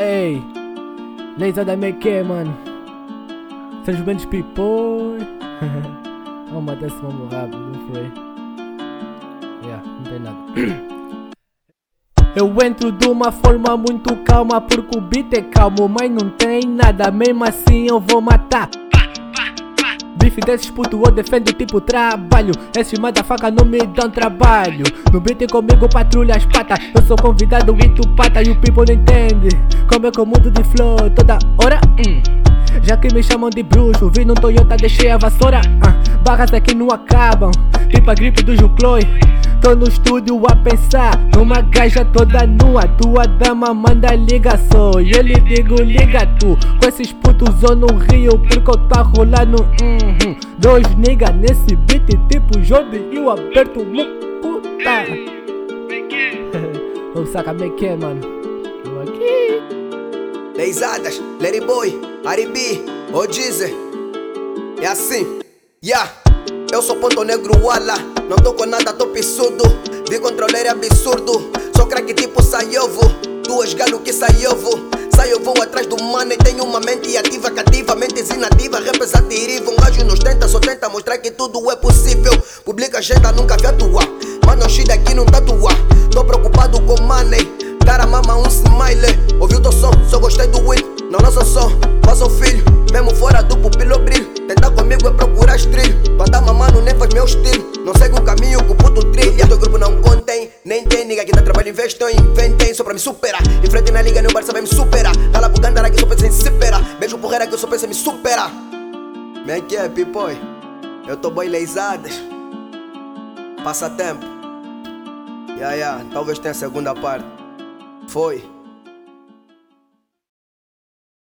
Ei, laser da MQ, mano. Sejam bem people. Vamos matar esse mambo rápido, não foi? Yeah, não tem nada. Eu entro de uma forma muito calma porque o beat é calmo, mas não tem nada, mesmo assim eu vou matar. Bife desses puto eu defendo tipo trabalho. Esses motherfucker não me dão trabalho. No beat comigo patrulha as patas. Eu sou convidado e tu pata E o people não entende. Como é que eu mudo de flow toda hora? Hum. Já que me chamam de bruxo Vi no Toyota deixei a vassoura. Uh. Barras aqui não acabam. Tipo a gripe do Jucloi Tô no estúdio a pensar numa gaja toda nua. Tua dama manda ligação e eu lhe digo liga tu. Com esses putos eu no rio porque eu tô rolando. Uhum. Dois nigga nesse beat tipo Jordi e o aperto puta. Vamos sacar me que mano. Eu aqui. Leisadas, Larry Boy, Aribi, Odize. É assim, yeah. Eu sou ponto negro, wala. Não tô com nada, tô pissudo. Vi controlar é absurdo. Sou craque tipo saiovo. Duas galo que saiovo. Saio vou atrás do money. Tenho uma mente ativa, cativa, mente inativa. Rappers atiriva. Um gajo nos tenta, só tenta mostrar que tudo é possível. Publica agenda, nunca vi atuar. Mano, shit aqui não tatua. Tô preocupado com money. Cara, mama um smile. Ouviu teu som, só gostei do win. Não lança som, faça um filho. Mesmo fora do pupilo brilho. Que dá trabalho, investem, inventem só pra me superar. Enfrente na liga, no bar, sabe me superar. Cala pro cantara que só pensa em se superar. Beijo porreira que eu só penso em me superar. Me é que é, pipoi? Eu tô boi. Passa tempo. Yeah, yeah, talvez tenha a segunda parte. Foi.